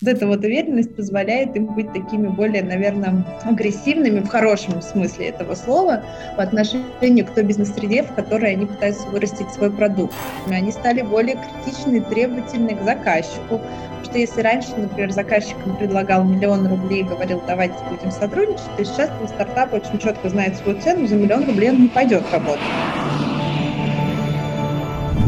Вот эта вот уверенность позволяет им быть такими более, наверное, агрессивными в хорошем смысле этого слова по отношению к той бизнес-среде, в которой они пытаются вырастить свой продукт. Они стали более критичны и требовательны к заказчику, что если раньше, например, заказчикам предлагал миллион рублей и говорил, давайте будем сотрудничать, то сейчас стартап очень четко знает свою цену, за миллион рублей он не пойдет работать.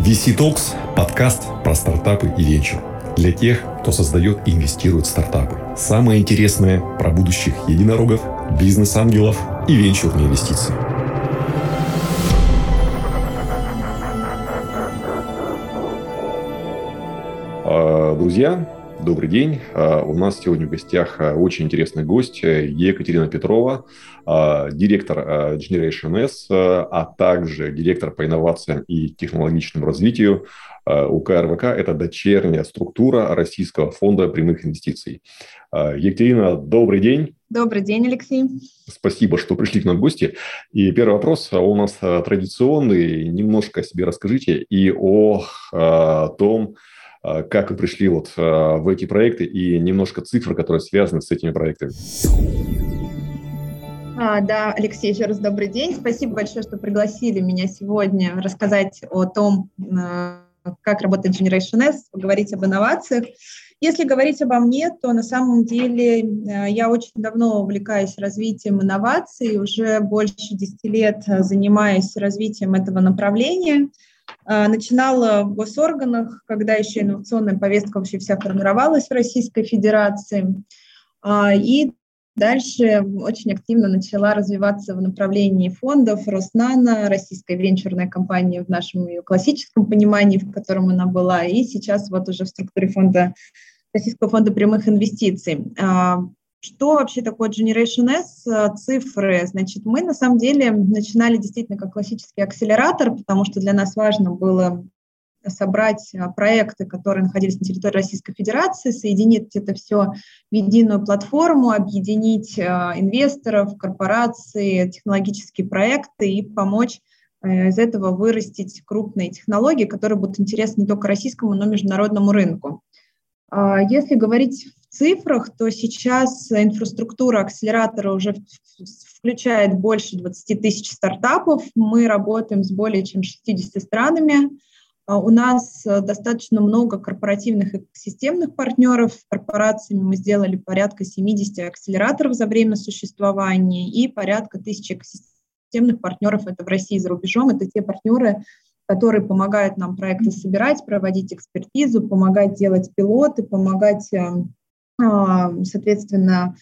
VC Talks – подкаст про стартапы и венчур. Для тех, кто создает и инвестирует в стартапы. Самое интересное про будущих единорогов, бизнес-ангелов и венчурные инвестиции. А, друзья, Добрый день. А, у нас сегодня в гостях а, очень интересный гость э, Екатерина Петрова, директор Generation S, а также директор по инновациям и технологичному развитию УК РВК. Это дочерняя структура Российского фонда прямых инвестиций. Екатерина, добрый день. Добрый день, Алексей. Спасибо, что пришли к нам в гости. И первый вопрос у нас традиционный. Немножко о себе расскажите и о, о том, а, как вы пришли вот а, в эти проекты и немножко цифр, которые связаны с этими проектами. А, да, Алексей, еще раз добрый день. Спасибо большое, что пригласили меня сегодня рассказать о том, а, как работает Generation S, поговорить об инновациях. Если говорить обо мне, то на самом деле я очень давно увлекаюсь развитием инноваций, уже больше 10 лет занимаюсь развитием этого направления – а, начинала в госорганах, когда еще инновационная повестка вообще вся формировалась в Российской Федерации. А, и дальше очень активно начала развиваться в направлении фондов Роснана, российская венчурная компания в нашем ее классическом понимании, в котором она была, и сейчас вот уже в структуре фонда Российского фонда прямых инвестиций. А, что вообще такое Generation S? Э, цифры. Значит, мы на самом деле начинали действительно как классический акселератор, потому что для нас важно было собрать э, проекты, которые находились на территории Российской Федерации, соединить это все в единую платформу, объединить э, инвесторов, корпорации, технологические проекты и помочь из этого вырастить крупные технологии, которые будут интересны не только российскому, но и международному рынку. А если говорить цифрах, то сейчас инфраструктура акселератора уже включает больше 20 тысяч стартапов. Мы работаем с более чем 60 странами. А у нас э, достаточно много корпоративных и системных партнеров. Корпорациями мы сделали порядка 70 акселераторов за время существования и порядка тысячи экосистемных партнеров. Это в России и за рубежом. Это те партнеры, которые помогают нам проекты собирать, проводить экспертизу, помогать делать пилоты, помогать эм, а, соответственно,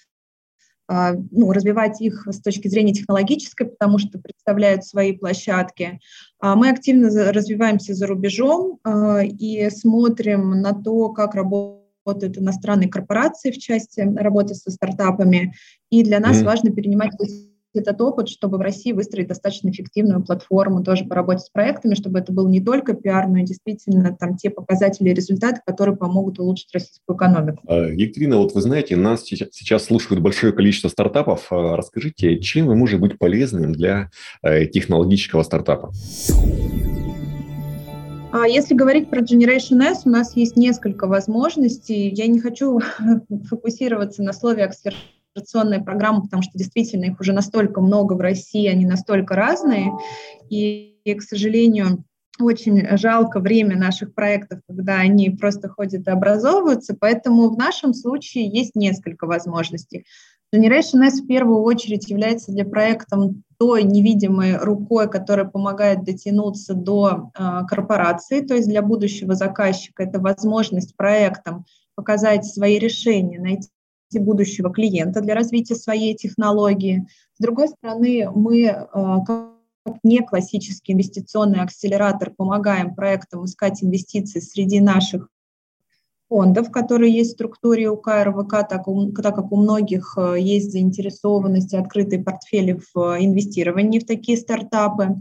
ну, развивать их с точки зрения технологической, потому что представляют свои площадки. А мы активно развиваемся за рубежом и смотрим на то, как работают иностранные корпорации в части работы со стартапами. И для нас mm-hmm. важно перенимать этот опыт, чтобы в России выстроить достаточно эффективную платформу тоже по работе с проектами, чтобы это был не только пиар, но и действительно там те показатели и результаты, которые помогут улучшить российскую экономику. А, Екатерина, вот вы знаете, нас сейчас слушают большое количество стартапов. А, расскажите, чем вы можете быть полезным для э, технологического стартапа? А если говорить про Generation S, у нас есть несколько возможностей. Я не хочу фокусироваться на слове акселерация операционные программы, потому что действительно их уже настолько много в России, они настолько разные. И, и к сожалению, очень жалко время наших проектов, когда они просто ходят и образовываются, поэтому в нашем случае есть несколько возможностей. Generation S в первую очередь является для проекта той невидимой рукой, которая помогает дотянуться до э, корпорации, то есть для будущего заказчика это возможность проектам показать свои решения, найти будущего клиента для развития своей технологии. С другой стороны, мы э, как не классический инвестиционный акселератор помогаем проектам искать инвестиции среди наших фондов, которые есть в структуре УК РВК, так, так как у многих э, есть заинтересованность и открытые портфели в э, инвестировании в такие стартапы.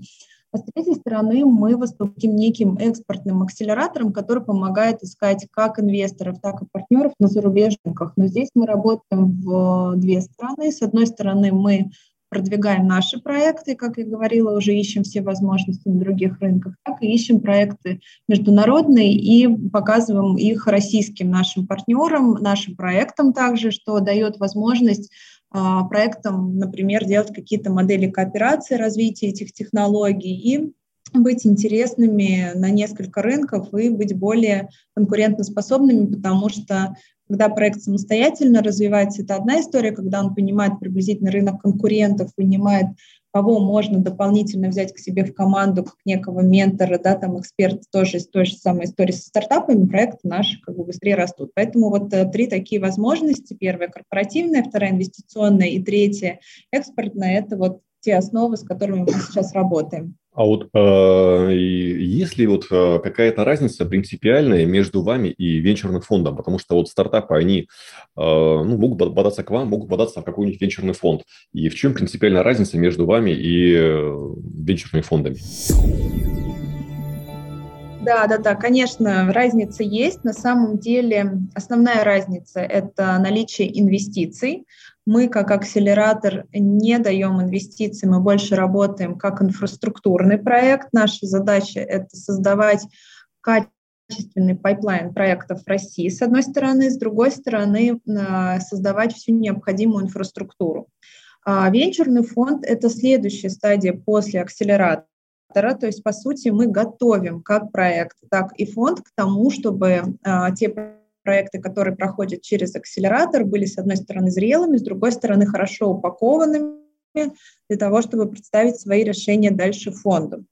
А с третьей стороны, мы выступим неким экспортным акселератором, который помогает искать как инвесторов, так и партнеров на зарубежных рынках. Но здесь мы работаем в две стороны. С одной стороны, мы продвигаем наши проекты, как я говорила, уже ищем все возможности на других рынках, так и ищем проекты международные и показываем их российским нашим партнерам, нашим проектам также, что дает возможность проектам, например, делать какие-то модели кооперации развития этих технологий и быть интересными на несколько рынков и быть более конкурентоспособными, потому что когда проект самостоятельно развивается, это одна история, когда он понимает приблизительно рынок конкурентов, понимает, кого можно дополнительно взять к себе в команду, как некого ментора, да, там эксперт тоже из той же самой истории со стартапами, проекты наши как бы быстрее растут. Поэтому вот э, три такие возможности. Первая корпоративная, вторая инвестиционная и третья экспортная – это вот те основы, с которыми мы сейчас работаем. А вот э, есть ли вот э, какая-то разница принципиальная между вами и венчурным фондом? Потому что вот стартапы, они э, ну, могут податься к вам, могут податься в какой-нибудь венчурный фонд. И в чем принципиальная разница между вами и э, венчурными фондами? Да, да, да, конечно, разница есть. На самом деле основная разница – это наличие инвестиций. Мы, как акселератор, не даем инвестиций, мы больше работаем как инфраструктурный проект. Наша задача – это создавать качественный пайплайн проектов в России, с одной стороны, с другой стороны, создавать всю необходимую инфраструктуру. А венчурный фонд – это следующая стадия после акселератора, то есть, по сути, мы готовим как проект, так и фонд к тому, чтобы а, те проекты, которые проходят через акселератор, были, с одной стороны, зрелыми, с другой стороны, хорошо упакованными для того, чтобы представить свои решения дальше фонду.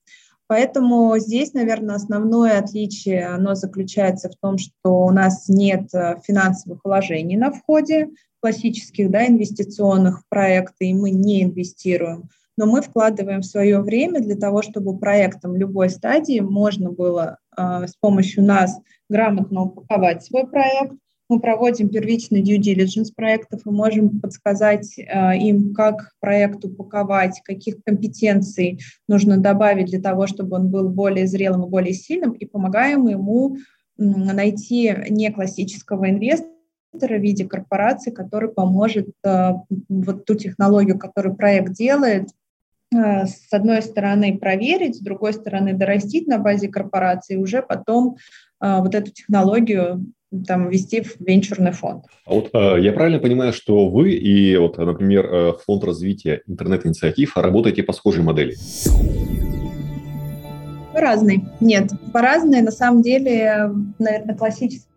Поэтому здесь, наверное, основное отличие, оно заключается в том, что у нас нет э, финансовых вложений на входе, классических да, инвестиционных в проекты, и мы не инвестируем. Но мы вкладываем свое время для того, чтобы проектам любой стадии можно было с помощью нас грамотно упаковать свой проект. Мы проводим первичный due diligence проектов и можем подсказать э, им, как проект упаковать, каких компетенций нужно добавить для того, чтобы он был более зрелым и более сильным, и помогаем ему найти не классического инвестора, в виде корпорации, который поможет э, вот ту технологию, которую проект делает, э, с одной стороны проверить, с другой стороны дорастить на базе корпорации, уже потом а, вот эту технологию там ввести в венчурный фонд. А вот э, я правильно понимаю, что вы и вот, например, э, фонд развития интернет-инициатив работаете по схожей модели? Разный. Нет, по разной. На самом деле, наверное, классический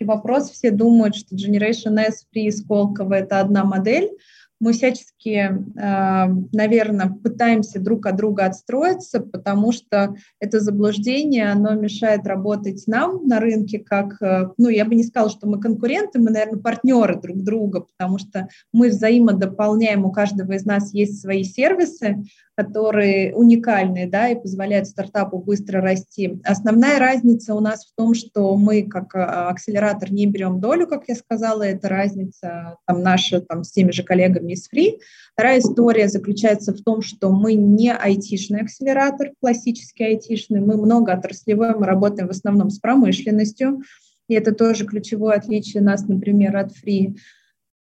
вопрос. Все думают, что Generation S, Free и Сколково – это одна модель мы всячески, а, наверное, пытаемся друг от друга отстроиться, потому что это заблуждение, оно мешает работать нам на рынке как, э, ну, я бы не сказала, что мы конкуренты, мы, наверное, партнеры друг друга, потому что мы взаимодополняем, у каждого из нас есть свои сервисы, которые уникальные, да, и позволяют стартапу быстро расти. Основная разница у нас в том, что мы как а, акселератор не берем долю, как я сказала, это разница там наша там с теми же коллегами из Free. Вторая история заключается в том, что мы не айтишный акселератор, классический айтишный, мы много отраслевой, мы работаем в основном с промышленностью, и это тоже ключевое отличие нас, например, от Free.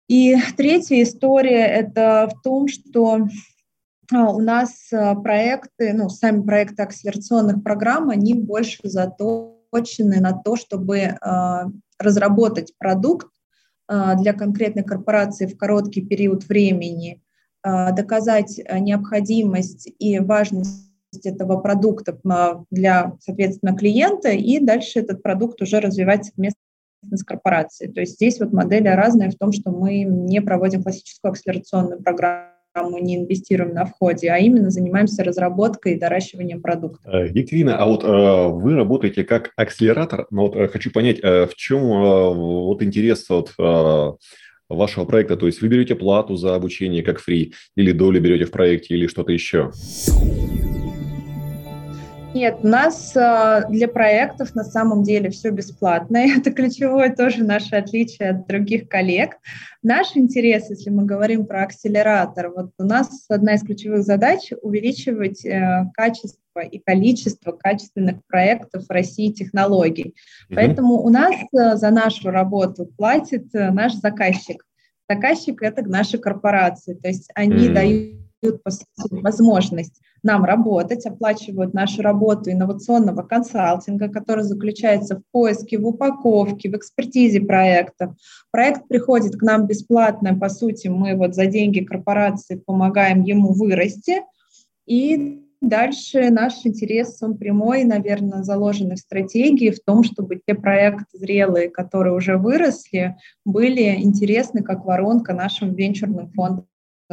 И третья история – это в том, что у нас а, проекты, ну, сами проекты акселерационных программ, они больше заточены на то, чтобы э, разработать продукт э, для конкретной корпорации в короткий период времени, э, доказать необходимость и важность этого продукта для, соответственно, клиента, и дальше этот продукт уже развивать совместно с корпорацией. То есть здесь вот модель разная в том, что мы не проводим классическую акселерационную программу, мы не инвестируем на входе, а именно занимаемся разработкой и доращиванием продукта. Э, Екатерина, а вот э, вы работаете как акселератор, но вот э, хочу понять, в чем вот интерес вот, вашего проекта, то есть вы берете плату за обучение как фри, или долю берете в проекте, или что-то еще? Нет, у нас э, для проектов на самом деле все бесплатно. Это ключевое тоже наше отличие от других коллег. Наш интерес, если мы говорим про акселератор, вот у нас одна из ключевых задач увеличивать э, качество и количество качественных проектов в России технологий. Mm-hmm. Поэтому у нас э, за нашу работу платит наш заказчик. Заказчик это наши корпорации, то есть они mm-hmm. дают сути, возможность нам работать, оплачивают нашу работу инновационного консалтинга, который заключается в поиске, в упаковке, в экспертизе проектов. Проект приходит к нам бесплатно, по сути, мы вот за деньги корпорации помогаем ему вырасти, и дальше наш интерес, он прямой, наверное, заложенный в стратегии, в том, чтобы те проекты зрелые, которые уже выросли, были интересны как воронка нашим венчурным фондам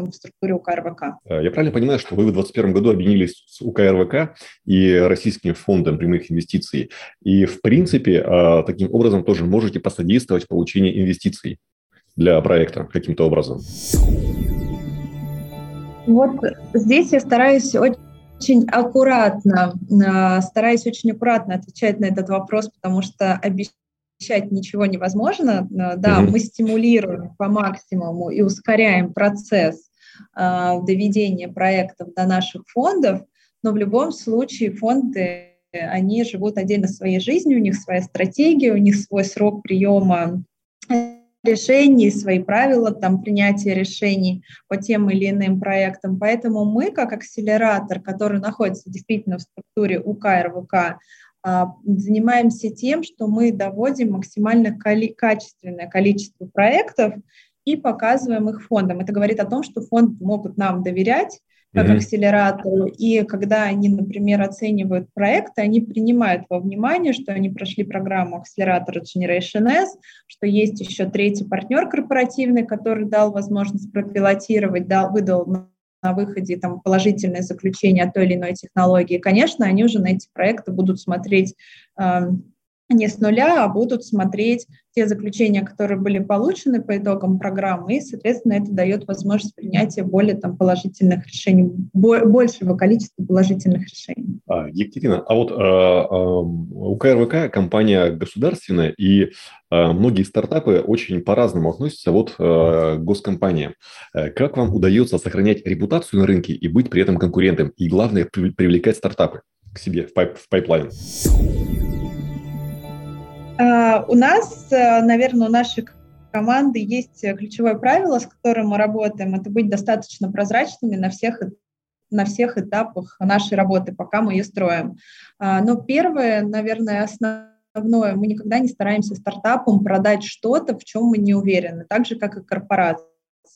в структуре УК РВК. Э, я правильно понимаю, что вы в 2021 году объединились с УК РВК и Российским фондом прямых инвестиций. И, в принципе, э, таким образом тоже можете посодействовать получению инвестиций для проекта каким-то образом. Вот здесь я стараюсь очень аккуратно, э, стараюсь очень аккуратно отвечать на этот вопрос, потому что обещать ничего невозможно. Да, mm-hmm. мы стимулируем по максимуму и ускоряем процесс доведения проектов до наших фондов, но в любом случае фонды, они живут отдельно своей жизнью, у них своя стратегия, у них свой срок приема решений, свои правила там, принятия решений по тем или иным проектам. Поэтому мы, как акселератор, который находится действительно в структуре УК РВК, а, занимаемся тем, что мы доводим максимально качественное количество проектов и показываем их фондам. Это говорит о том, что фонды могут нам доверять как mm-hmm. акселератору, и когда они, например, оценивают проекты, они принимают во внимание, что они прошли программу акселератора Generation S, что есть еще третий партнер корпоративный, который дал возможность пропилотировать, дал, выдал на выходе там, положительное заключение о той или иной технологии, конечно, они уже на эти проекты будут смотреть эм, не с нуля, а будут смотреть те заключения, которые были получены по итогам программы, и, соответственно, это дает возможность принятия более там, положительных решений, большего количества положительных решений. А, Екатерина, а вот а, а, у КРВК компания государственная, и а, многие стартапы очень по-разному относятся вот а, к госкомпаниям. Э, как вам удается сохранять репутацию на рынке и быть при этом конкурентом, и, главное, привлекать стартапы к себе в, пайп, в пайплайн? А, у нас, э, наверное, у нашей команды есть ключевое правило, с которым мы работаем, это быть достаточно прозрачными на всех на всех этапах нашей работы, пока мы ее строим. А, но первое, наверное, основное, мы никогда не стараемся стартапам продать что-то, в чем мы не уверены, так же, как и корпорации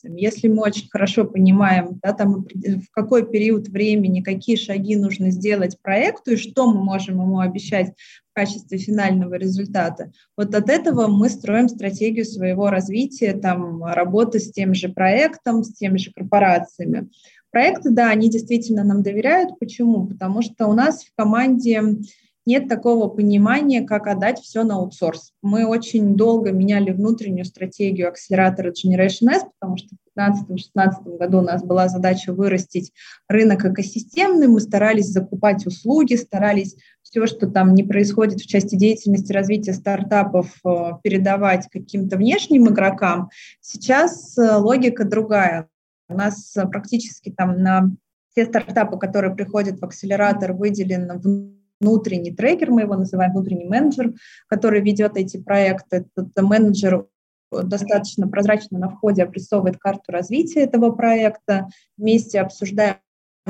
инвестициями. Если мы очень хорошо понимаем, да, там, в какой период времени, какие шаги нужно сделать проекту и что мы можем ему обещать качестве финального результата, вот от этого мы строим стратегию своего развития, там, работы с тем же проектом, с теми же корпорациями. Проекты, да, они действительно нам доверяют. Почему? Потому что у нас в команде нет такого понимания, как отдать все на аутсорс. Мы очень долго меняли внутреннюю стратегию акселератора Generation S, потому что в 2015-2016 году у нас была задача вырастить рынок экосистемный, мы старались закупать услуги, старались все, что там не происходит в части деятельности развития стартапов, э, передавать каким-то внешним игрокам. Сейчас э, логика другая. У нас э, практически там на все стартапы, которые приходят в акселератор, выделено внутренний трекер, мы его называем внутренний менеджер, который ведет эти проекты. Этот менеджер достаточно прозрачно на входе обрисовывает карту развития этого проекта, вместе обсуждаем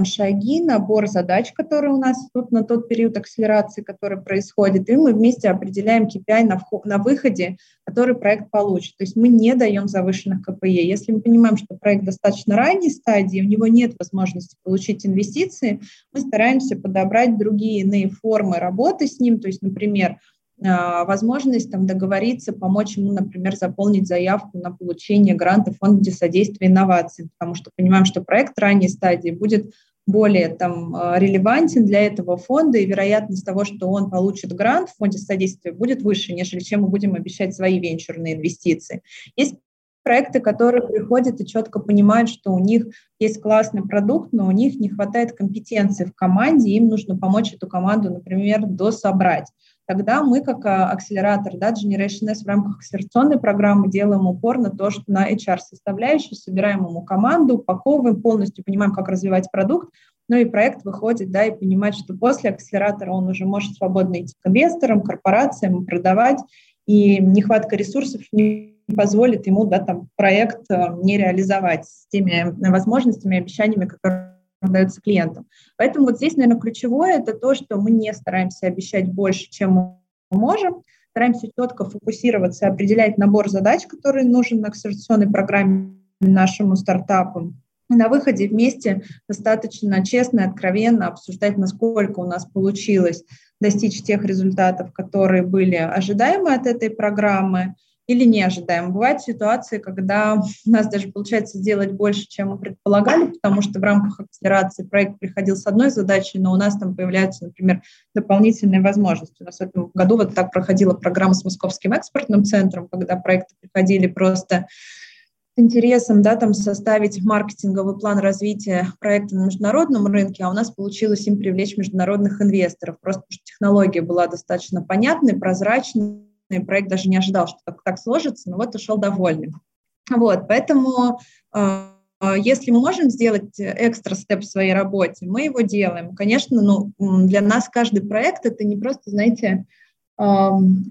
шаги, набор задач, которые у нас тут на тот период акселерации, который происходит, и мы вместе определяем KPI на, вход, на выходе, который проект получит. То есть мы не даем завышенных КПЕ. Если мы понимаем, что проект достаточно ранней стадии, у него нет возможности получить инвестиции, мы стараемся подобрать другие иные формы работы с ним, то есть, например, возможность там, договориться, помочь ему, например, заполнить заявку на получение гранта Фонда содействия инновациям, потому что понимаем, что проект ранней стадии будет более там, а, релевантен для этого фонда, и вероятность того, что он получит грант в фонде содействия, будет выше, нежели чем мы будем обещать свои венчурные инвестиции. Есть проекты, которые приходят и четко понимают, что у них есть классный продукт, но у них не хватает компетенции в команде, им нужно помочь эту команду, например, дособрать тогда мы, как а, акселератор да, Generation S в рамках акселерационной программы делаем упор на то, что на HR-составляющую собираем ему команду, упаковываем, полностью понимаем, как развивать продукт, ну и проект выходит, да, и понимать, что после акселератора он уже может свободно идти к инвесторам, корпорациям, продавать, и нехватка ресурсов не позволит ему да, там, проект э, не реализовать с теми возможностями, обещаниями, которые даются клиентам. Поэтому вот здесь, наверное, ключевое – это то, что мы не стараемся обещать больше, чем мы можем, стараемся четко фокусироваться, определять набор задач, который нужен на акселерационной программе нашему стартапу. На выходе вместе достаточно честно и откровенно обсуждать, насколько у нас получилось достичь тех результатов, которые были ожидаемы от этой программы, или не ожидаем. Бывают ситуации, когда у нас даже получается сделать больше, чем мы предполагали, потому что в рамках акселерации проект приходил с одной задачей, но у нас там появляются, например, дополнительные возможности. У нас в этом году вот так проходила программа с Московским экспортным центром, когда проекты приходили просто с интересом да, там составить маркетинговый план развития проекта на международном рынке, а у нас получилось им привлечь международных инвесторов, просто потому что технология была достаточно понятной, прозрачной, проект даже не ожидал, что так, так сложится, но вот ушел довольным. Вот, поэтому э, если мы можем сделать экстра степ в своей работе, мы его делаем. Конечно, ну, для нас каждый проект это не просто, знаете,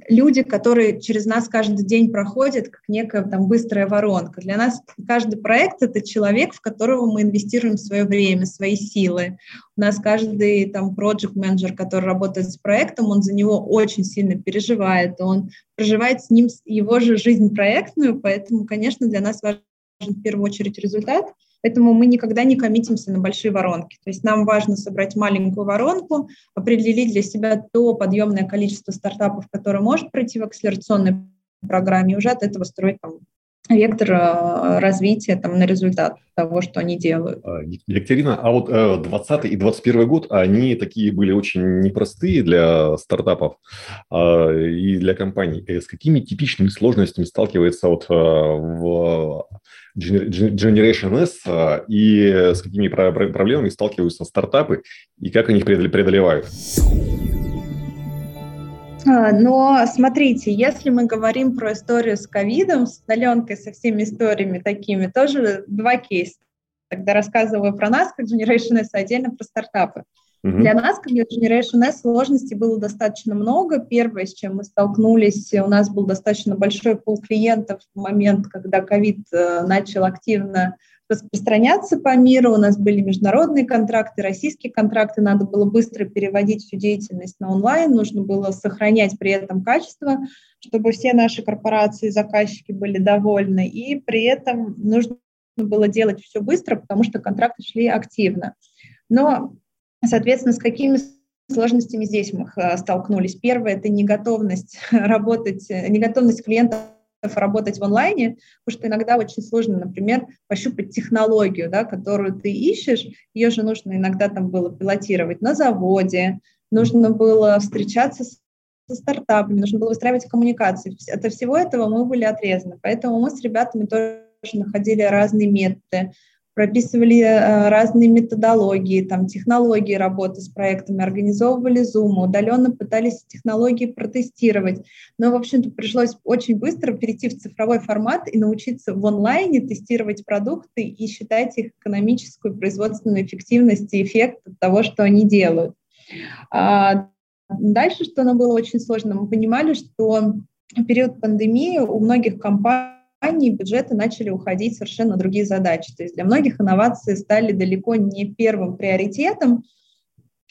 люди, которые через нас каждый день проходят, как некая там быстрая воронка. Для нас каждый проект — это человек, в которого мы инвестируем свое время, свои силы. У нас каждый там проект менеджер который работает с проектом, он за него очень сильно переживает, он проживает с ним его же жизнь проектную, поэтому, конечно, для нас важен в первую очередь результат — Поэтому мы никогда не коммитимся на большие воронки. То есть нам важно собрать маленькую воронку, определить для себя то подъемное количество стартапов, которое может пройти в акселерационной программе, и уже от этого строить там, вектор э, развития там, на результат того, что они делают. А, Екатерина, а вот 20 э, и 21 год, они такие были очень непростые для стартапов а, и для компаний. Э, с какими типичными сложностями сталкивается вот в Generation S и с какими проблемами сталкиваются стартапы и как они их преодолевают? А, но смотрите, если мы говорим про историю с ковидом, с удаленкой, со всеми историями такими, тоже два кейса. Тогда рассказываю про нас, как Generation S, а отдельно про стартапы. Uh-huh. Для нас, как для Generation S, сложностей было достаточно много. Первое, с чем мы столкнулись, у нас был достаточно большой пул клиентов в момент, когда ковид э, начал активно распространяться по миру. У нас были международные контракты, российские контракты. Надо было быстро переводить всю деятельность на онлайн. Нужно было сохранять при этом качество, чтобы все наши корпорации, заказчики были довольны. И при этом нужно было делать все быстро, потому что контракты шли активно. Но, соответственно, с какими сложностями здесь мы столкнулись? Первое – это неготовность работать, неготовность клиента работать в онлайне, потому что иногда очень сложно, например, пощупать технологию, да, которую ты ищешь, ее же нужно иногда там было пилотировать на заводе, нужно было встречаться с со стартапами, нужно было выстраивать коммуникации. От всего этого мы были отрезаны. Поэтому мы с ребятами тоже находили разные методы прописывали э, разные методологии, там, технологии работы с проектами, организовывали Zoom, удаленно пытались технологии протестировать. Но, в общем-то, пришлось очень быстро перейти в цифровой формат и научиться в онлайне тестировать продукты и считать их экономическую, производственную эффективность и эффект от того, что они делают. А дальше, что нам было очень сложно, мы понимали, что в период пандемии у многих компаний компаний бюджеты начали уходить совершенно другие задачи. То есть для многих инновации стали далеко не первым приоритетом,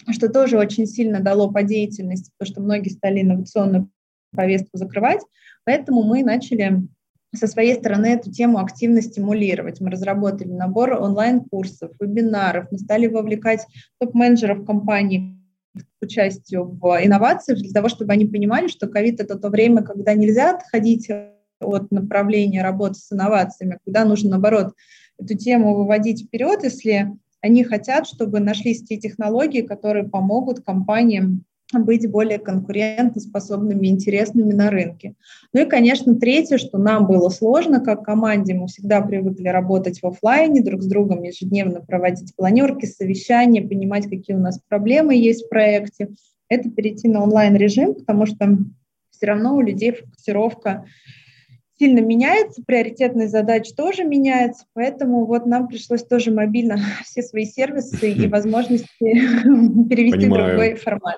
что тоже очень сильно дало по деятельности, потому что многие стали инновационную повестку закрывать. Поэтому мы начали со своей стороны эту тему активно стимулировать. Мы разработали набор онлайн-курсов, вебинаров, мы стали вовлекать топ-менеджеров компаний к участию в инновациях для того, чтобы они понимали, что ковид – это то время, когда нельзя отходить от направления работы с инновациями, куда нужно, наоборот, эту тему выводить вперед, если они хотят, чтобы нашлись те технологии, которые помогут компаниям быть более конкурентоспособными, интересными на рынке. Ну и, конечно, третье, что нам было сложно как команде, мы всегда привыкли работать в офлайне, друг с другом ежедневно проводить планерки, совещания, понимать, какие у нас проблемы есть в проекте, это перейти на онлайн-режим, потому что все равно у людей фокусировка сильно меняется, приоритетность задач тоже меняется, поэтому вот нам пришлось тоже мобильно все свои сервисы и возможности перевести в другой формат.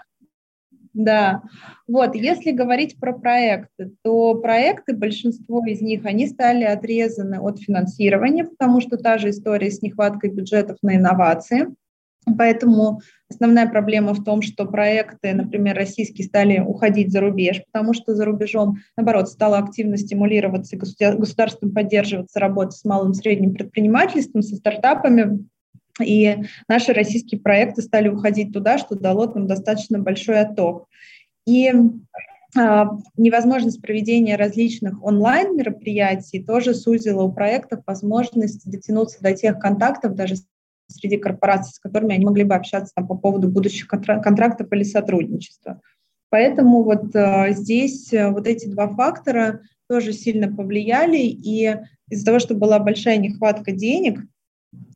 Да, вот, если говорить про проекты, то проекты, большинство из них, они стали отрезаны от финансирования, потому что та же история с нехваткой бюджетов на инновации. Поэтому основная проблема в том, что проекты, например, российские, стали уходить за рубеж, потому что за рубежом, наоборот, стало активно стимулироваться, государством поддерживаться работа с малым и средним предпринимательством, со стартапами, и наши российские проекты стали уходить туда, что дало нам достаточно большой отток. И а, невозможность проведения различных онлайн-мероприятий тоже сузила у проектов возможность дотянуться до тех контактов даже среди корпораций, с которыми они могли бы общаться там, по поводу будущих контрактов или сотрудничества. Поэтому вот э, здесь э, вот эти два фактора тоже сильно повлияли, и из-за того, что была большая нехватка денег,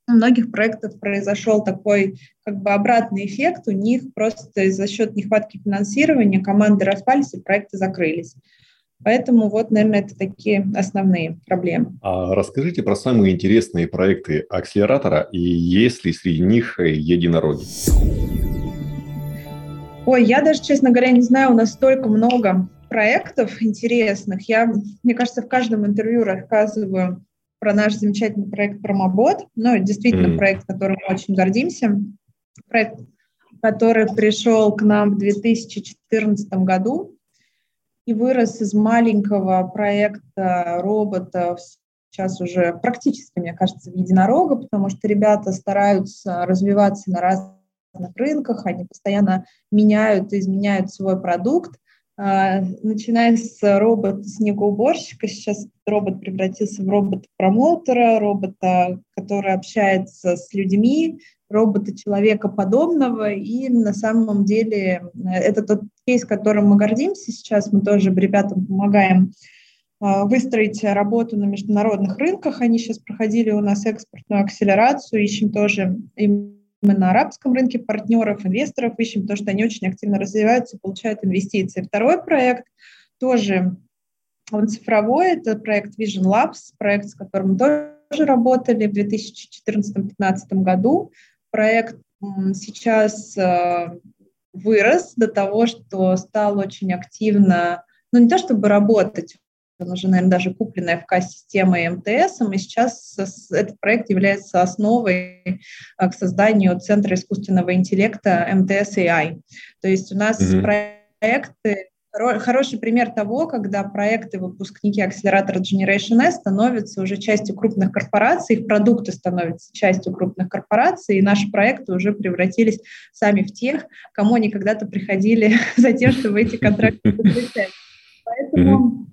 у многих проектов произошел такой как бы обратный эффект, у них просто за счет нехватки финансирования команды распались и проекты закрылись. Поэтому вот, наверное, это такие основные проблемы. А расскажите про самые интересные проекты акселератора и есть ли среди них единороги? Ой, я даже, честно говоря, не знаю, у нас столько много проектов интересных. Я, мне кажется, в каждом интервью рассказываю про наш замечательный проект Промобот. Ну, действительно, mm. проект, которым мы очень гордимся. Проект, который пришел к нам в 2014 году и вырос из маленького проекта роботов сейчас уже практически, мне кажется, в единорога, потому что ребята стараются развиваться на разных рынках, они постоянно меняют и изменяют свой продукт. А, начиная с робота-снегоуборщика, сейчас робот превратился в робота-промоутера, робота, который общается с людьми, робота человека подобного, и на самом деле э, это тот кейс, которым мы гордимся сейчас, мы тоже ребятам помогаем а, выстроить работу на международных рынках. Они сейчас проходили у нас экспортную акселерацию, ищем тоже именно на арабском рынке партнеров, инвесторов ищем, потому что они очень активно развиваются, получают инвестиции. Второй проект тоже он цифровой, это проект Vision Labs, проект, с которым мы тоже работали в 2014-2015 году проект сейчас э, вырос до того, что стал очень активно, ну не то чтобы работать, он уже, наверное, даже купленная ФК-система МТС, и сейчас этот проект является основой э, к созданию Центра искусственного интеллекта МТС AI. То есть у нас mm-hmm. проекты хороший пример того, когда проекты выпускники акселератора Generation S становятся уже частью крупных корпораций, их продукты становятся частью крупных корпораций, и наши проекты уже превратились сами в тех, кому они когда-то приходили за тем, чтобы эти контракты подписать. Поэтому,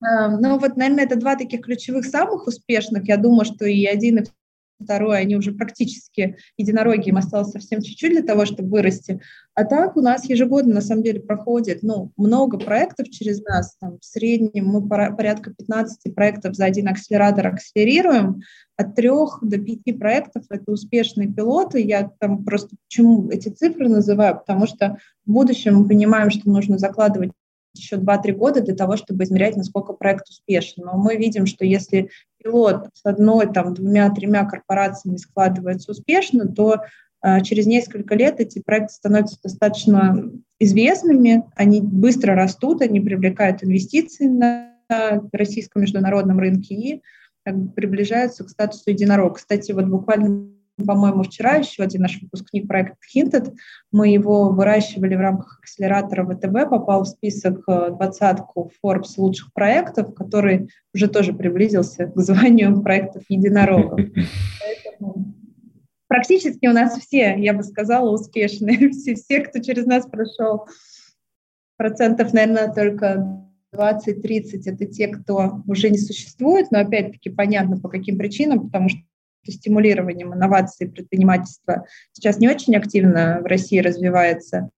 э, ну вот, наверное, это два таких ключевых самых успешных. Я думаю, что и один, и второе, они уже практически единороги, им осталось совсем чуть-чуть для того, чтобы вырасти. А так у нас ежегодно, на самом деле, проходит ну, много проектов через нас. Там, в среднем мы порядка 15 проектов за один акселератор акселерируем. От трех до пяти проектов это успешные пилоты. Я там просто почему эти цифры называю? Потому что в будущем мы понимаем, что нужно закладывать еще 2-3 года для того, чтобы измерять, насколько проект успешен. Но мы видим, что если пилот с одной, там, двумя, тремя корпорациями складывается успешно, то э, через несколько лет эти проекты становятся достаточно известными, они быстро растут, они привлекают инвестиции на российском международном рынке и бы, приближаются к статусу единорог. Кстати, вот буквально по-моему, вчера еще один наш выпускник проект Hinted, мы его выращивали в рамках акселератора ВТБ, попал в список э, двадцатку Forbes лучших проектов, который уже тоже приблизился к званию проектов единорогов. Практически у нас все, я бы сказала, успешные. Все, все кто через нас прошел. Процентов, наверное, только 20-30 это те, кто уже не существует, но опять-таки понятно по каким причинам, потому что стимулированием инноваций предпринимательства сейчас не очень активно в России развивается.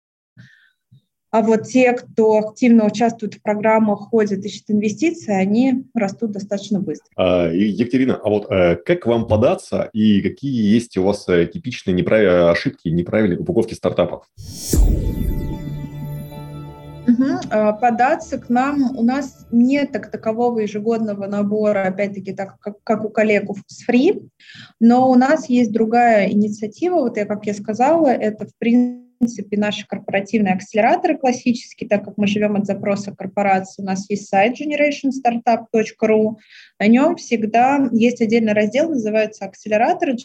А вот те, кто активно участвует в программах, ходят, ищут инвестиции, они растут достаточно быстро. А, Екатерина, а вот э, как вам податься и какие есть у вас э, типичные неправ... ошибки, неправильные упаковки стартапов? Угу. Податься к нам у нас нет так такового ежегодного набора, опять-таки, так как, как у коллег с Free, но у нас есть другая инициатива, вот я, как я сказала, это, в принципе, наши корпоративные акселераторы классические, так как мы живем от запроса корпорации, у нас есть сайт generationstartup.ru, на нем всегда есть отдельный раздел, называется акселераторы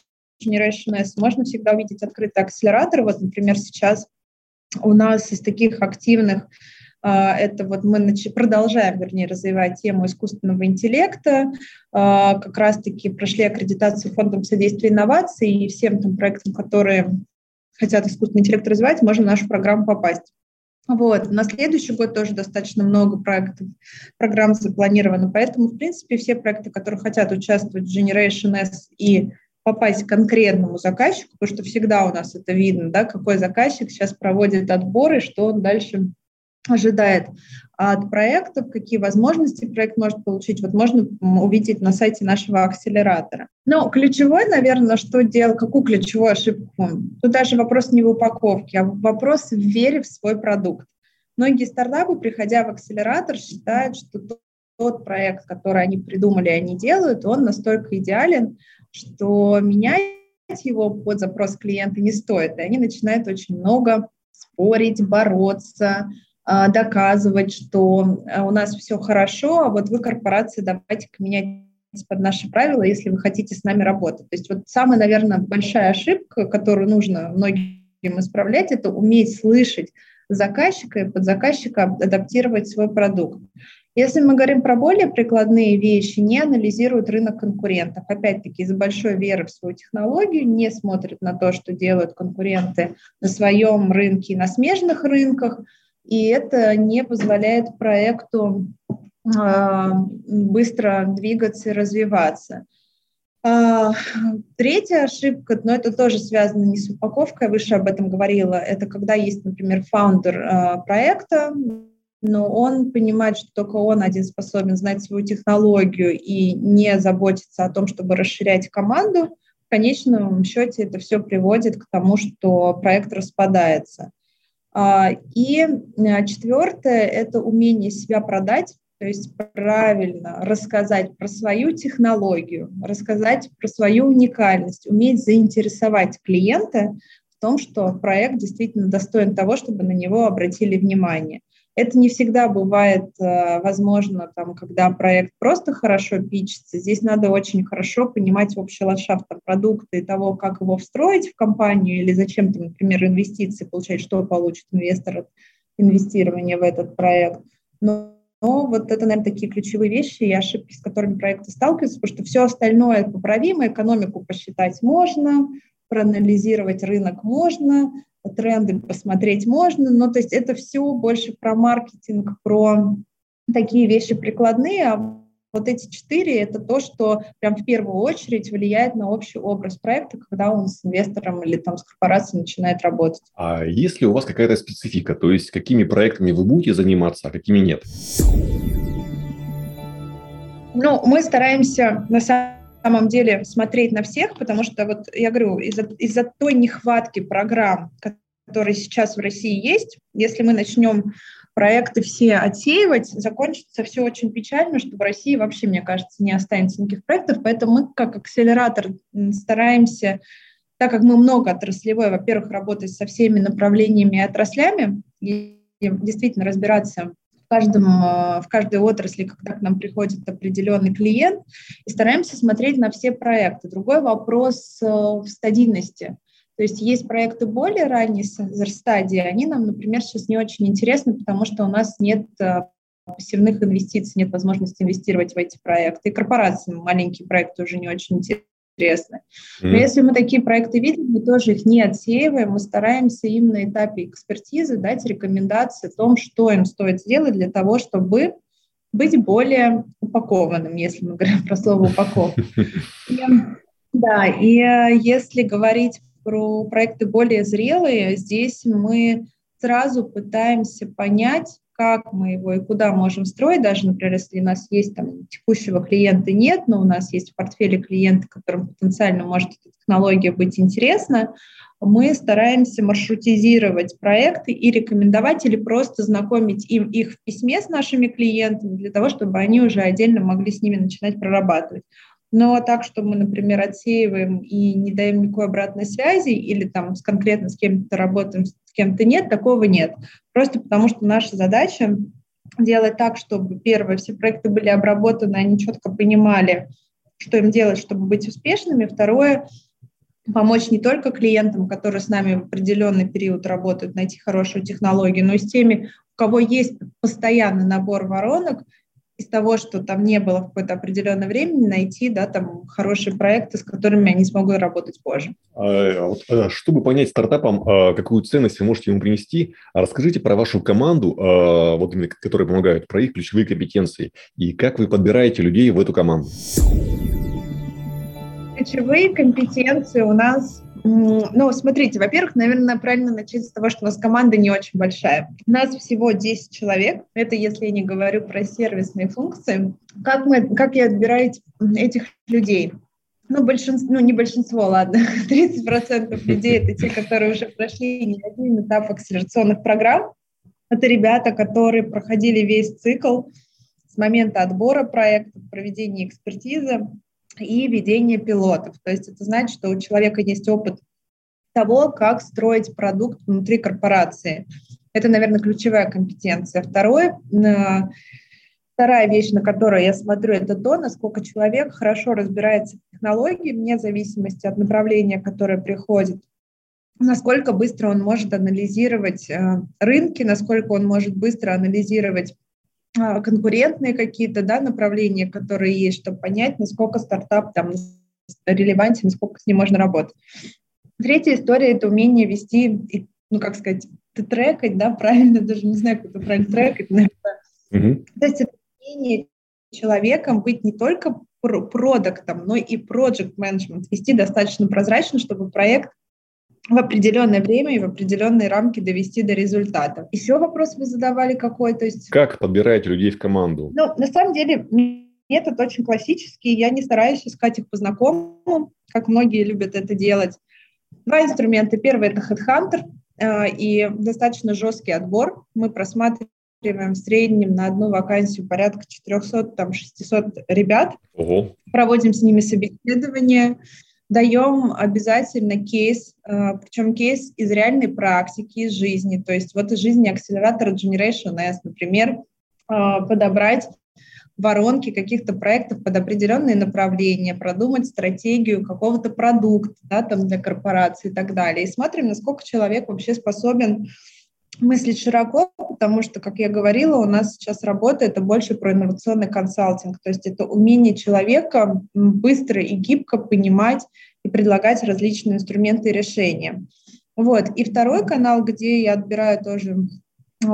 Generation S. Можно всегда увидеть открытый акселератор. Вот, например, сейчас у нас из таких активных а, это вот мы продолжаем, вернее, развивать тему искусственного интеллекта. А, как раз-таки прошли аккредитацию фондом содействия инноваций и всем тем проектам, которые хотят искусственный интеллект развивать, можно в нашу программу попасть. Вот. На следующий год тоже достаточно много проектов, программ запланировано, поэтому, в принципе, все проекты, которые хотят участвовать в Generation S и попасть к конкретному заказчику, потому что всегда у нас это видно, да, какой заказчик сейчас проводит отбор и что он дальше ожидает от проектов, какие возможности проект может получить, вот можно увидеть на сайте нашего акселератора. Но ключевой, наверное, что делал, какую ключевую ошибку? Тут даже вопрос не в упаковке, а вопрос в вере в свой продукт. Многие стартапы, приходя в акселератор, считают, что тот проект, который они придумали, они делают, он настолько идеален, что менять его под запрос клиента не стоит. И они начинают очень много спорить, бороться, а, доказывать, что э, у нас все хорошо, а вот вы, корпорация, давайте-ка менять под наши правила, если вы хотите с нами работать. То есть вот самая, наверное, большая ошибка, которую нужно многим исправлять, это уметь слышать заказчика и под заказчика адаптировать свой продукт. Если мы говорим про более прикладные вещи, не анализируют рынок конкурентов. Опять-таки, из-за большой веры в свою технологию не смотрят на то, что делают конкуренты на своем рынке и на смежных рынках – и это не позволяет проекту а, быстро двигаться и развиваться. А, третья ошибка, но это тоже связано не с упаковкой, я выше об этом говорила, это когда есть, например, фаундер а, проекта, но он понимает, что только он один способен знать свою технологию и не заботиться о том, чтобы расширять команду, в конечном счете это все приводит к тому, что проект распадается. А, и а, четвертое – это умение себя продать, то есть правильно рассказать про свою технологию, рассказать про свою уникальность, уметь заинтересовать клиента в том, что проект действительно достоин того, чтобы на него обратили внимание. Это не всегда бывает э, возможно, там, когда проект просто хорошо пичется. Здесь надо очень хорошо понимать общий ландшафт продукта и того, как его встроить в компанию или зачем, там, например, инвестиции получать, что получит инвестор от инвестирования в этот проект. Но но вот это, наверное, такие ключевые вещи и ошибки, с которыми проекты сталкиваются, потому что все остальное поправимо, экономику посчитать можно, проанализировать рынок можно, тренды посмотреть можно, но то есть это все больше про маркетинг, про такие вещи прикладные, а вот эти четыре – это то, что прям в первую очередь влияет на общий образ проекта, когда он с инвестором или там с корпорацией начинает работать. А есть ли у вас какая-то специфика? То есть какими проектами вы будете заниматься, а какими нет? Ну, мы стараемся на самом самом деле смотреть на всех, потому что вот я говорю, из-за из той нехватки программ, которые сейчас в России есть, если мы начнем проекты все отсеивать, закончится все очень печально, что в России вообще, мне кажется, не останется никаких проектов, поэтому мы как акселератор стараемся, так как мы много отраслевой, во-первых, работать со всеми направлениями и отраслями, и действительно разбираться в, каждом, э, в каждой отрасли, когда к нам приходит определенный клиент, и стараемся смотреть на все проекты. Другой вопрос э, в стадийности. То есть есть проекты более ранней стадии, они нам, например, сейчас не очень интересны, потому что у нас нет э, пассивных инвестиций, нет возможности инвестировать в эти проекты. И корпорациям маленькие проекты уже не очень интересны интересны. Но mm если мы такие проекты видим, мы тоже их не отсеиваем, мы стараемся им на этапе экспертизы дать рекомендации о том, что им стоит сделать для того, чтобы быть более упакованным, если мы говорим про слово упаковка. Да, и э, если говорить про проекты более зрелые, здесь мы сразу пытаемся понять, как мы его и куда можем строить, даже, например, если у нас есть там текущего клиента нет, но у нас есть в портфеле клиента, которым потенциально может эта технология быть интересна, мы стараемся маршрутизировать проекты и рекомендовать или просто знакомить им их в письме с нашими клиентами для того, чтобы они уже отдельно могли с ними начинать прорабатывать. Но так, что мы, например, отсеиваем и не даем никакой обратной связи или там с конкретно с кем-то работаем, с кем-то нет, такого нет. Просто потому что наша задача делать так, чтобы, первое, все проекты были обработаны, они четко понимали, что им делать, чтобы быть успешными. Второе, помочь не только клиентам, которые с нами в определенный период работают, найти хорошую технологию, но и с теми, у кого есть постоянный набор воронок, из того, что там не было в какое-то определенное время, найти да, там, хорошие проекты, с которыми они смогут работать позже. А, а, чтобы понять стартапам, а, какую ценность вы можете ему принести, расскажите про вашу команду, вот именно, которая помогает, про их ключевые компетенции и как вы подбираете людей в эту команду. Ключевые компетенции у нас ну, смотрите, во-первых, наверное, правильно начать с того, что у нас команда не очень большая. У нас всего 10 человек. Это если я не говорю про сервисные функции. Как, мы, как я отбираю этих людей? Ну, большинство, ну, не большинство, ладно, 30% людей – это те, которые уже прошли не один этап акселерационных программ. Это ребята, которые проходили весь цикл с момента отбора проекта, проведения экспертизы, и ведение пилотов. То есть это значит, что у человека есть опыт того, как строить продукт внутри корпорации. Это, наверное, ключевая компетенция. Второе, вторая вещь, на которую я смотрю, это то, насколько человек хорошо разбирается в технологии, вне зависимости от направления, которое приходит, насколько быстро он может анализировать э, рынки, насколько он может быстро анализировать конкурентные какие-то да, направления, которые есть, чтобы понять, насколько стартап там релевантен, насколько с ним можно работать. Третья история – это умение вести, ну, как сказать, трекать, да, правильно, даже не знаю, как это правильно трекать, наверное. Mm-hmm. То есть это умение человеком быть не только продуктом, но и project management, вести достаточно прозрачно, чтобы проект в определенное время и в определенные рамки довести до результата. Еще вопрос вы задавали какой? То есть... Как подбираете людей в команду? Ну, на самом деле, метод очень классический. Я не стараюсь искать их по знакомым, как многие любят это делать. Два инструмента. Первый – это HeadHunter э, и достаточно жесткий отбор. Мы просматриваем в среднем на одну вакансию порядка 400-600 ребят. Ого. Проводим с ними собеседование, даем обязательно кейс, э, причем кейс из реальной практики, из жизни. То есть вот из жизни акселератора Generation S, например, э, подобрать воронки каких-то проектов под определенные направления, продумать стратегию какого-то продукта да, там для корпорации и так далее. И смотрим, насколько человек вообще способен мыслить широко, потому что, как я говорила, у нас сейчас работа это больше про инновационный консалтинг, то есть это умение человека быстро и гибко понимать и предлагать различные инструменты и решения. Вот. И второй канал, где я отбираю тоже э,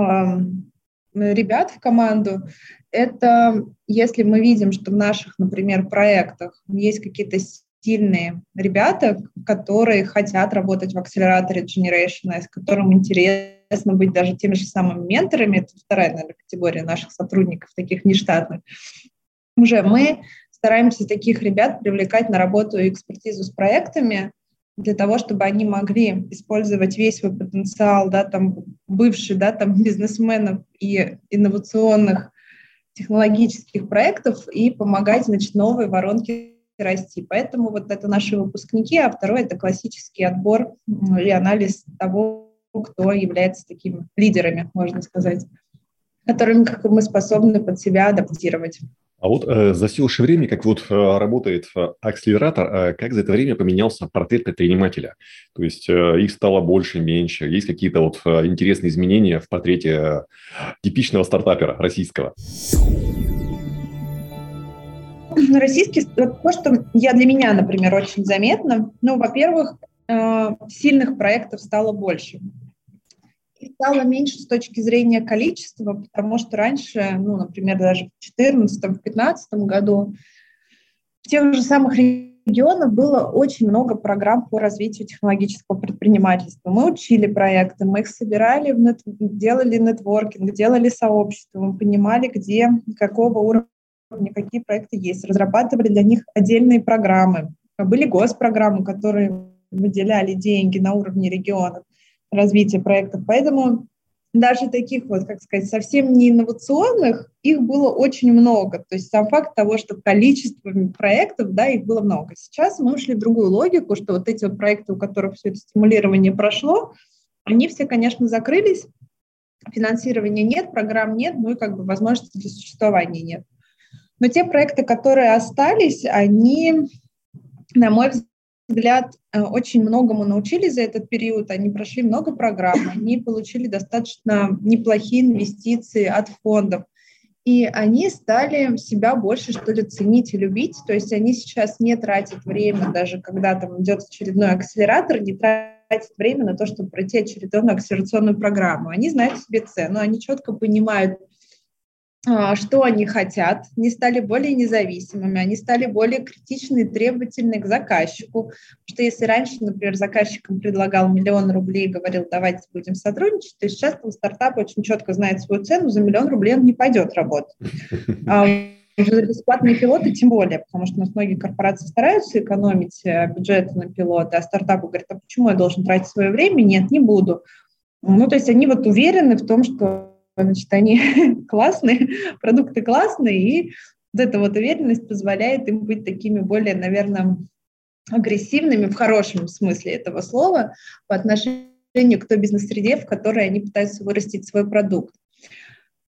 ребят в команду, это если мы видим, что в наших, например, проектах есть какие-то сильные ребята, которые хотят работать в акселераторе Generation S, которым интересно быть даже теми же самыми менторами, это вторая, наверное, категория наших сотрудников, таких нештатных, уже мы стараемся таких ребят привлекать на работу и экспертизу с проектами, для того, чтобы они могли использовать весь свой потенциал, да, там, бывший, да, там, бизнесменов и инновационных технологических проектов и помогать, значит, новые воронки расти. Поэтому вот это наши выпускники, а второй – это классический отбор и анализ того, кто является такими лидерами, можно сказать, которыми как мы способны под себя адаптировать. А вот э, за все уши времени, как вот э, работает э, акселератор, э, как за это время поменялся портрет предпринимателя? То есть э, их стало больше, меньше? Есть какие-то вот э, интересные изменения в портрете э, типичного стартапера российского? Российский, то, что я для меня, например, очень заметно, ну, во-первых, э, сильных проектов стало больше стало меньше с точки зрения количества, потому что раньше, ну, например, даже в 2014-2015 году в тех же самых регионах было очень много программ по развитию технологического предпринимательства. Мы учили проекты, мы их собирали, делали нетворкинг, делали сообщество, мы понимали, где, какого уровня, какие проекты есть, разрабатывали для них отдельные программы. Были госпрограммы, которые выделяли деньги на уровне регионов развития проектов. Поэтому даже таких вот, как сказать, совсем не инновационных, их было очень много. То есть сам факт того, что количество проектов, да, их было много. Сейчас мы ушли в другую логику, что вот эти вот проекты, у которых все это стимулирование прошло, они все, конечно, закрылись, финансирования нет, программ нет, ну и как бы возможности для существования нет. Но те проекты, которые остались, они, на мой взгляд, э, очень многому научились за этот период. Они прошли много программ, они получили достаточно неплохие инвестиции от фондов. И они стали себя больше, что ли, ценить и любить. То есть они сейчас не тратят время, даже когда там идет очередной акселератор, не тратят время на то, чтобы пройти очередную акселерационную программу. Они знают себе цену, они четко понимают, что они хотят, не стали более независимыми, они стали более критичны и требовательны к заказчику. Потому что если раньше, например, заказчикам предлагал миллион рублей и говорил, давайте будем сотрудничать, то сейчас там стартап очень четко знает свою цену, за миллион рублей он не пойдет работать. А за бесплатные пилоты тем более, потому что у нас многие корпорации стараются экономить э, бюджет на пилоты, а стартапы говорят, а почему я должен тратить свое время? Нет, не буду. Ну, то есть они вот уверены в том, что значит, они классные, продукты классные, и вот эта вот уверенность позволяет им быть такими более, наверное, агрессивными в хорошем смысле этого слова по отношению к той бизнес-среде, в которой они пытаются вырастить свой продукт.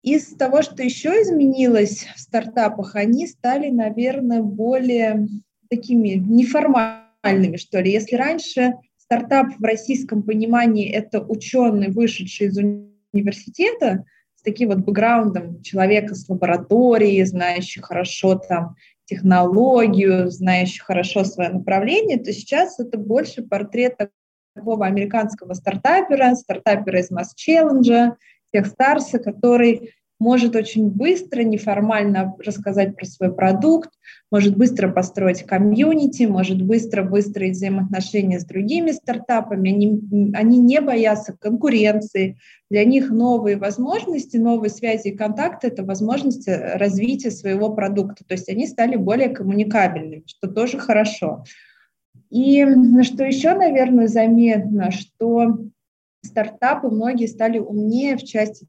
Из того, что еще изменилось в стартапах, они стали, наверное, более такими неформальными, что ли. Если раньше стартап в российском понимании – это ученый, вышедший из университета с таким вот бэкграундом человека с лаборатории, знающий хорошо там технологию, знающий хорошо свое направление, то сейчас это больше портрет такого американского стартапера, стартапера из Challenge, тех старса, который может очень быстро, неформально рассказать про свой продукт, может быстро построить комьюнити, может быстро выстроить взаимоотношения с другими стартапами. Они, они не боятся конкуренции. Для них новые возможности, новые связи и контакты – это возможность развития своего продукта. То есть они стали более коммуникабельными, что тоже хорошо. И что еще, наверное, заметно, что стартапы многие стали умнее в части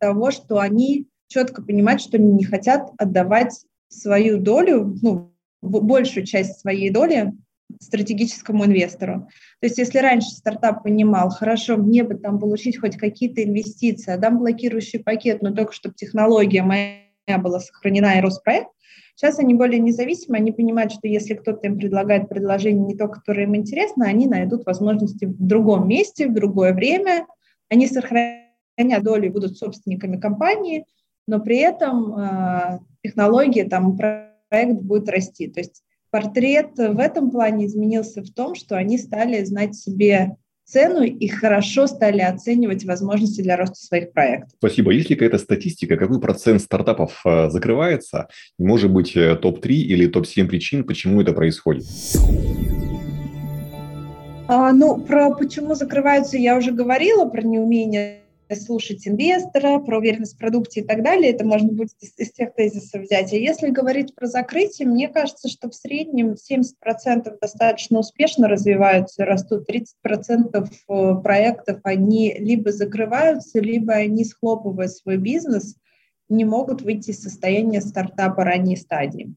того, что они четко понимают, что они не хотят отдавать свою долю, ну, большую часть своей доли стратегическому инвестору. То есть если раньше стартап понимал, хорошо, мне бы там получить хоть какие-то инвестиции, дам блокирующий пакет, но только чтобы технология моя была сохранена и рос проект, сейчас они более независимы, они понимают, что если кто-то им предлагает предложение не то, которое им интересно, они найдут возможности в другом месте, в другое время, они сохраняют сохранят долю будут собственниками компании, но при этом э, технология, там, проект будет расти. То есть портрет в этом плане изменился в том, что они стали знать себе цену и хорошо стали оценивать возможности для роста своих проектов. Спасибо. Есть ли какая-то статистика, какой процент стартапов э, закрывается? Может быть, э, топ-3 или топ-7 причин, почему это происходит? А, ну, про почему закрываются я уже говорила, про неумение слушать инвестора, про уверенность в продукте и так далее. Это можно будет из, из тех тезисов взять. А если говорить про закрытие, мне кажется, что в среднем 70% достаточно успешно развиваются, растут. 30% э, проектов, они либо закрываются, либо они, схлопывая свой бизнес, не могут выйти из состояния стартапа ранней стадии.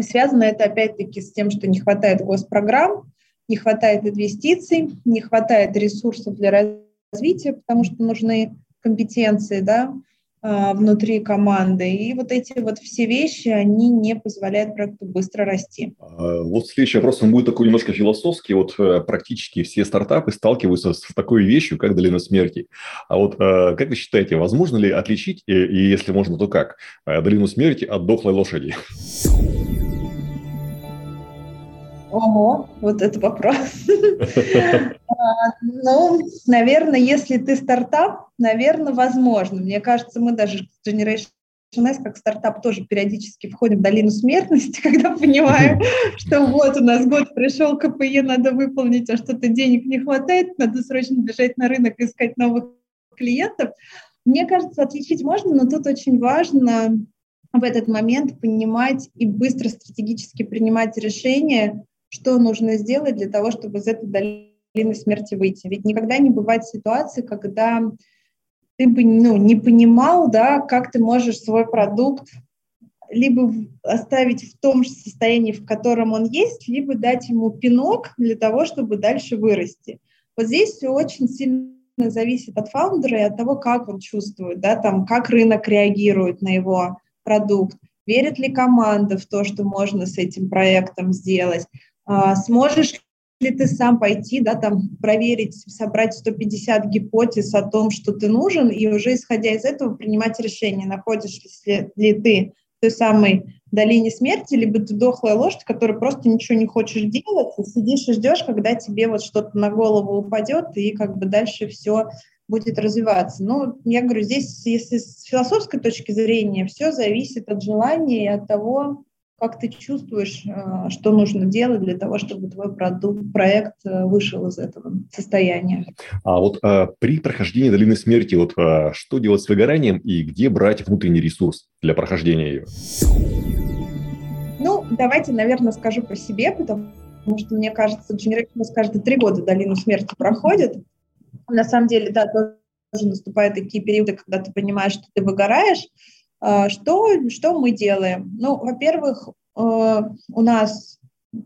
Связано это опять-таки с тем, что не хватает госпрограмм, не хватает инвестиций, не хватает ресурсов для развития развития, потому что нужны компетенции, да, а, внутри команды. И вот эти вот все вещи, они не позволяют проекту быстро расти. А, вот следующий вопрос, он будет такой немножко философский. Вот э, практически все стартапы сталкиваются с такой вещью, как долина смерти. А вот э, как вы считаете, возможно ли отличить, и, и если можно, то как, э, долину смерти от дохлой лошади? Ого, вот это вопрос. А, ну, наверное, если ты стартап, наверное, возможно. Мне кажется, мы даже в Generation S как стартап тоже периодически входим в долину смертности, когда понимаем, что вот у нас год пришел, КПЕ надо выполнить, а что-то денег не хватает, надо срочно бежать на рынок, искать новых клиентов. Мне кажется, отличить можно, но тут очень важно в этот момент понимать и быстро стратегически принимать решения, что нужно сделать для того, чтобы из этой долины смерти выйти. Ведь никогда не бывает ситуации, когда ты бы ну, не понимал, да, как ты можешь свой продукт либо оставить в том же состоянии, в котором он есть, либо дать ему пинок для того, чтобы дальше вырасти. Вот здесь все очень сильно зависит от фаундера и от того, как он чувствует, да, там, как рынок реагирует на его продукт, верит ли команда в то, что можно с этим проектом сделать, сможешь ли ты сам пойти, да, там, проверить, собрать 150 гипотез о том, что ты нужен, и уже исходя из этого принимать решение, находишь ли, ты той самой долине смерти, либо ты дохлая лошадь, которая просто ничего не хочешь делать, и сидишь и ждешь, когда тебе вот что-то на голову упадет, и как бы дальше все будет развиваться. Ну, я говорю, здесь, если с философской точки зрения, все зависит от желания и от того, как ты чувствуешь, э, что нужно делать для того, чтобы твой продукт, проект э, вышел из этого состояния. А вот а, при прохождении долины смерти, вот а, что делать с выгоранием и где брать внутренний ресурс для прохождения ее? Ну, давайте, наверное, скажу по себе, потому что, мне кажется, Generation каждые три года долину смерти проходит. На самом деле, да, тоже наступают такие периоды, когда ты понимаешь, что ты выгораешь, что, что мы делаем? Ну, во-первых, э, у нас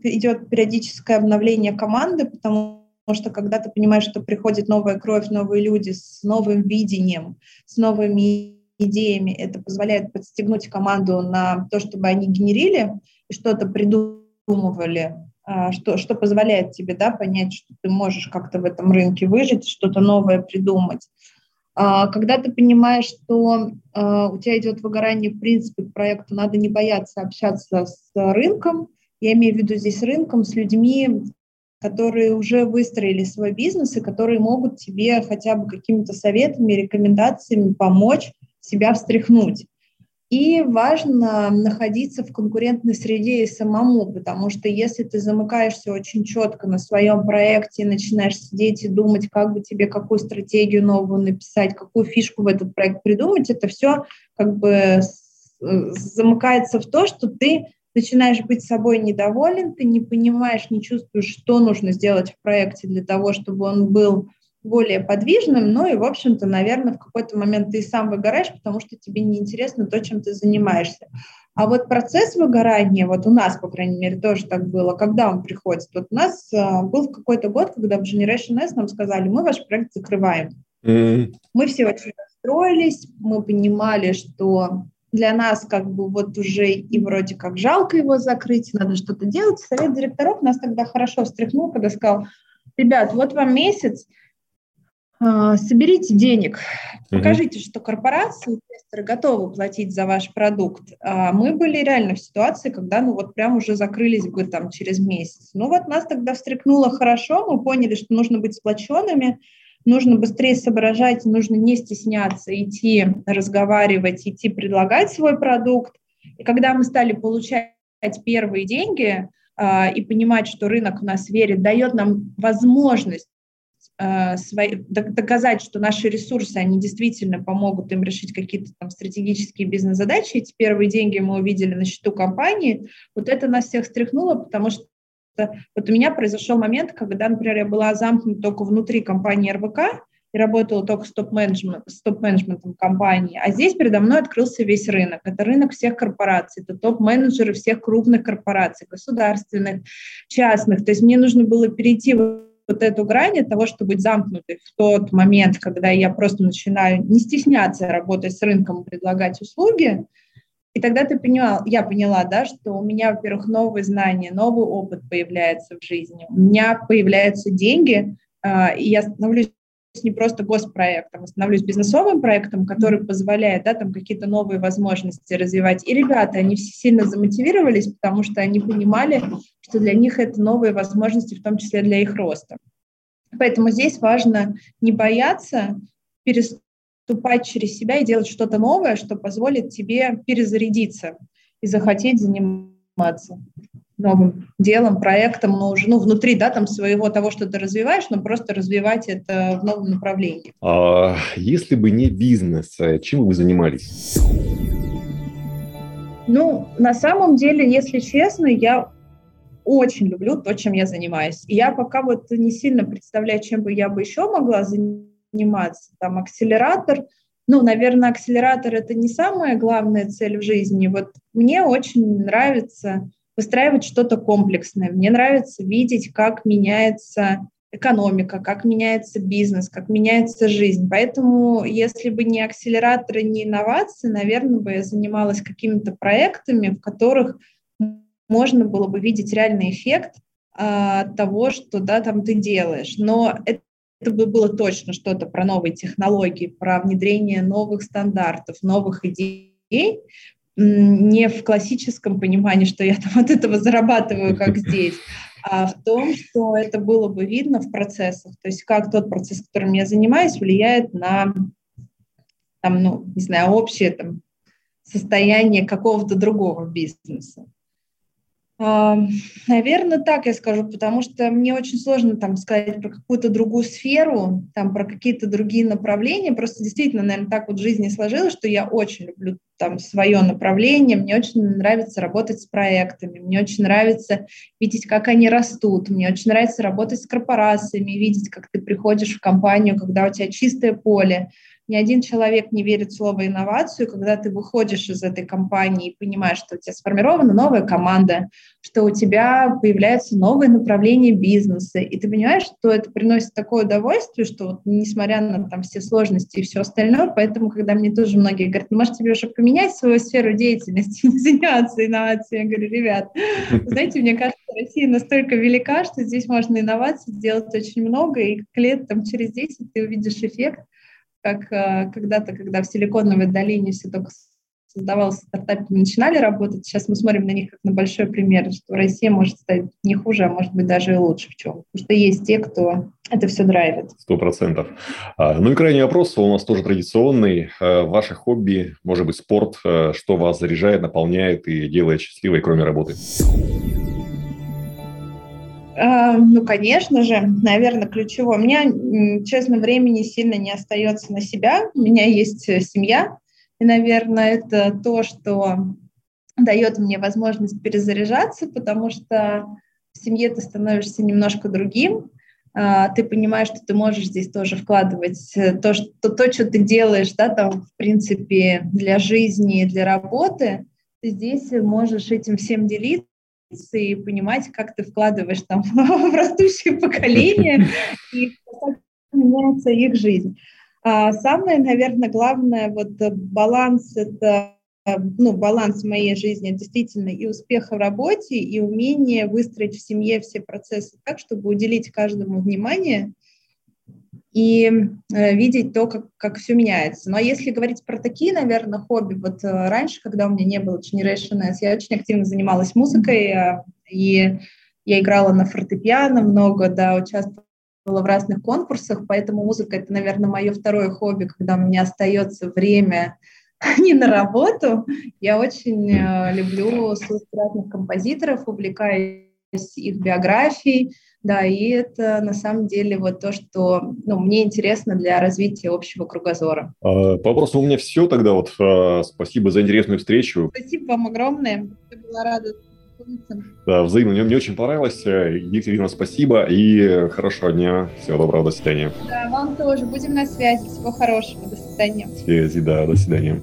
идет периодическое обновление команды, потому что когда ты понимаешь, что приходит новая кровь, новые люди с новым видением, с новыми идеями, это позволяет подстегнуть команду на то, чтобы они генерили и что-то придумывали, а, что, что позволяет тебе да, понять, что ты можешь как-то в этом рынке выжить, что-то новое придумать. А, когда ты понимаешь, что а, у тебя идет выгорание в принципе проекту, надо не бояться общаться с рынком. Я имею в виду здесь рынком, с людьми, которые уже выстроили свой бизнес и которые могут тебе хотя бы какими-то советами, рекомендациями помочь себя встряхнуть. И важно находиться в конкурентной среде и самому, потому что если ты замыкаешься очень четко на своем проекте начинаешь сидеть и думать, как бы тебе какую стратегию новую написать, какую фишку в этот проект придумать, это все как бы замыкается в то, что ты начинаешь быть собой недоволен, ты не понимаешь, не чувствуешь, что нужно сделать в проекте для того, чтобы он был более подвижным, ну и, в общем-то, наверное, в какой-то момент ты и сам выгораешь, потому что тебе неинтересно то, чем ты занимаешься. А вот процесс выгорания, вот у нас, по крайней мере, тоже так было, когда он приходит. Вот у нас uh, был какой-то год, когда в Generation S нам сказали, мы ваш проект закрываем. Mm-hmm. Мы все очень расстроились, мы понимали, что для нас как бы вот уже и вроде как жалко его закрыть, надо что-то делать. Совет директоров нас тогда хорошо встряхнул, когда сказал, ребят, вот вам месяц, соберите денег, покажите, что корпорации, инвесторы готовы платить за ваш продукт. А мы были реально в ситуации, когда ну вот прям уже закрылись бы там через месяц. Ну вот нас тогда встряхнуло хорошо, мы поняли, что нужно быть сплоченными, нужно быстрее соображать, нужно не стесняться, идти разговаривать, идти предлагать свой продукт. И когда мы стали получать первые деньги, а, и понимать, что рынок в нас верит, дает нам возможность свои, доказать, что наши ресурсы, они действительно помогут им решить какие-то там стратегические бизнес-задачи. Эти первые деньги мы увидели на счету компании. Вот это нас всех стряхнуло, потому что вот у меня произошел момент, когда, например, я была замкнута только внутри компании РВК, и работала только с топ-менеджментом, топ-менеджментом компании. А здесь передо мной открылся весь рынок. Это рынок всех корпораций, это топ-менеджеры всех крупных корпораций, государственных, частных. То есть мне нужно было перейти вот эту грань от того, чтобы быть замкнутой в тот момент, когда я просто начинаю не стесняться работать с рынком предлагать услуги, и тогда ты поняла, я поняла, да, что у меня, во-первых, новые знания, новый опыт появляется в жизни, у меня появляются деньги, э, и я становлюсь не просто госпроектом, а становлюсь бизнесовым проектом, который позволяет да, там какие-то новые возможности развивать. И ребята, они все сильно замотивировались, потому что они понимали, что для них это новые возможности, в том числе для их роста. Поэтому здесь важно не бояться переступать через себя и делать что-то новое, что позволит тебе перезарядиться и захотеть заниматься новым делом, проектом, но уже ну, внутри да, там своего того, что ты развиваешь, но просто развивать это в новом направлении. А если бы не бизнес, э, чем вы занимались? Ну, на самом деле, если честно, я очень люблю то, чем я занимаюсь. И я пока вот не сильно представляю, чем бы я бы еще могла заниматься. Там акселератор, ну, наверное, акселератор – это не самая главная цель в жизни. Вот мне очень нравится выстраивать что-то комплексное. Мне нравится видеть, как меняется экономика, как меняется бизнес, как меняется жизнь. Поэтому, если бы не акселераторы, не инновации, наверное, бы я занималась какими-то проектами, в которых можно было бы видеть реальный эффект а, того, что да, там ты делаешь. Но это это бы было точно что-то про новые технологии, про внедрение новых стандартов, новых идей, не в классическом понимании, что я там от этого зарабатываю, как здесь, а в том, что это было бы видно в процессах, то есть как тот процесс, которым я занимаюсь, влияет на, там, ну, не знаю, общее там, состояние какого-то другого бизнеса. Наверное, так я скажу, потому что мне очень сложно там сказать про какую-то другую сферу, там про какие-то другие направления. Просто действительно, наверное, так вот в жизни сложилось, что я очень люблю там свое направление, мне очень нравится работать с проектами, мне очень нравится видеть, как они растут, мне очень нравится работать с корпорациями, видеть, как ты приходишь в компанию, когда у тебя чистое поле, ни один человек не верит в слово инновацию, когда ты выходишь из этой компании и понимаешь, что у тебя сформирована новая команда, что у тебя появляются новые направления бизнеса, и ты понимаешь, что это приносит такое удовольствие, что вот, несмотря на там все сложности и все остальное, поэтому, когда мне тоже многие говорят, ну, может, тебе уже поменять свою сферу деятельности, не заняться инновацией, я говорю, ребят, знаете, мне кажется, Россия настолько велика, что здесь можно инновации сделать очень много, и лет там через 10 ты увидишь эффект, как э, когда-то, когда в Силиконовой долине все только создавалось стартапы, начинали работать, сейчас мы смотрим на них как на большой пример, что Россия может стать не хуже, а может быть даже и лучше в чем. Потому что есть те, кто это все драйвит. Сто процентов. А, ну и крайний вопрос у нас тоже традиционный. А, ваше хобби, может быть, спорт, а, что вас заряжает, наполняет и делает счастливой, кроме работы? Ну, конечно же, наверное, ключевое. У меня, честно, времени сильно не остается на себя. У меня есть э, семья, и, наверное, это то, что дает мне возможность перезаряжаться, потому что в семье ты становишься немножко другим, а, ты понимаешь, что ты можешь здесь тоже вкладывать э, то, что, то, что ты делаешь, да, там, в принципе, для жизни, для работы, ты здесь можешь этим всем делиться, и понимать, как ты вкладываешь там в растущее поколение и как меняется их жизнь. А самое, наверное, главное, вот э, баланс это э, ну, баланс моей жизни действительно и успех в работе, и умение выстроить в семье все процессы так, чтобы уделить каждому внимание и э, видеть то, как, как все меняется. Но если говорить про такие, наверное, хобби, вот э, раньше, когда у меня не было Generation S, я очень активно занималась музыкой, э, и я играла на фортепиано много, да, участвовала в разных конкурсах, поэтому музыка — это, наверное, мое второе хобби, когда у меня остается время не на работу. Я очень люблю слушать разных композиторов, увлекаюсь их биографией, да, и это на самом деле вот то, что ну, мне интересно для развития общего кругозора. А, по вопросу у меня все тогда. Вот а, спасибо за интересную встречу. Спасибо вам огромное. Я была рада да, взаимно. Мне, мне очень понравилось. Екатерина, спасибо и хорошего дня. Всего доброго, до свидания. Да, вам тоже. Будем на связи. Всего хорошего. До свидания. Связи, да, до свидания.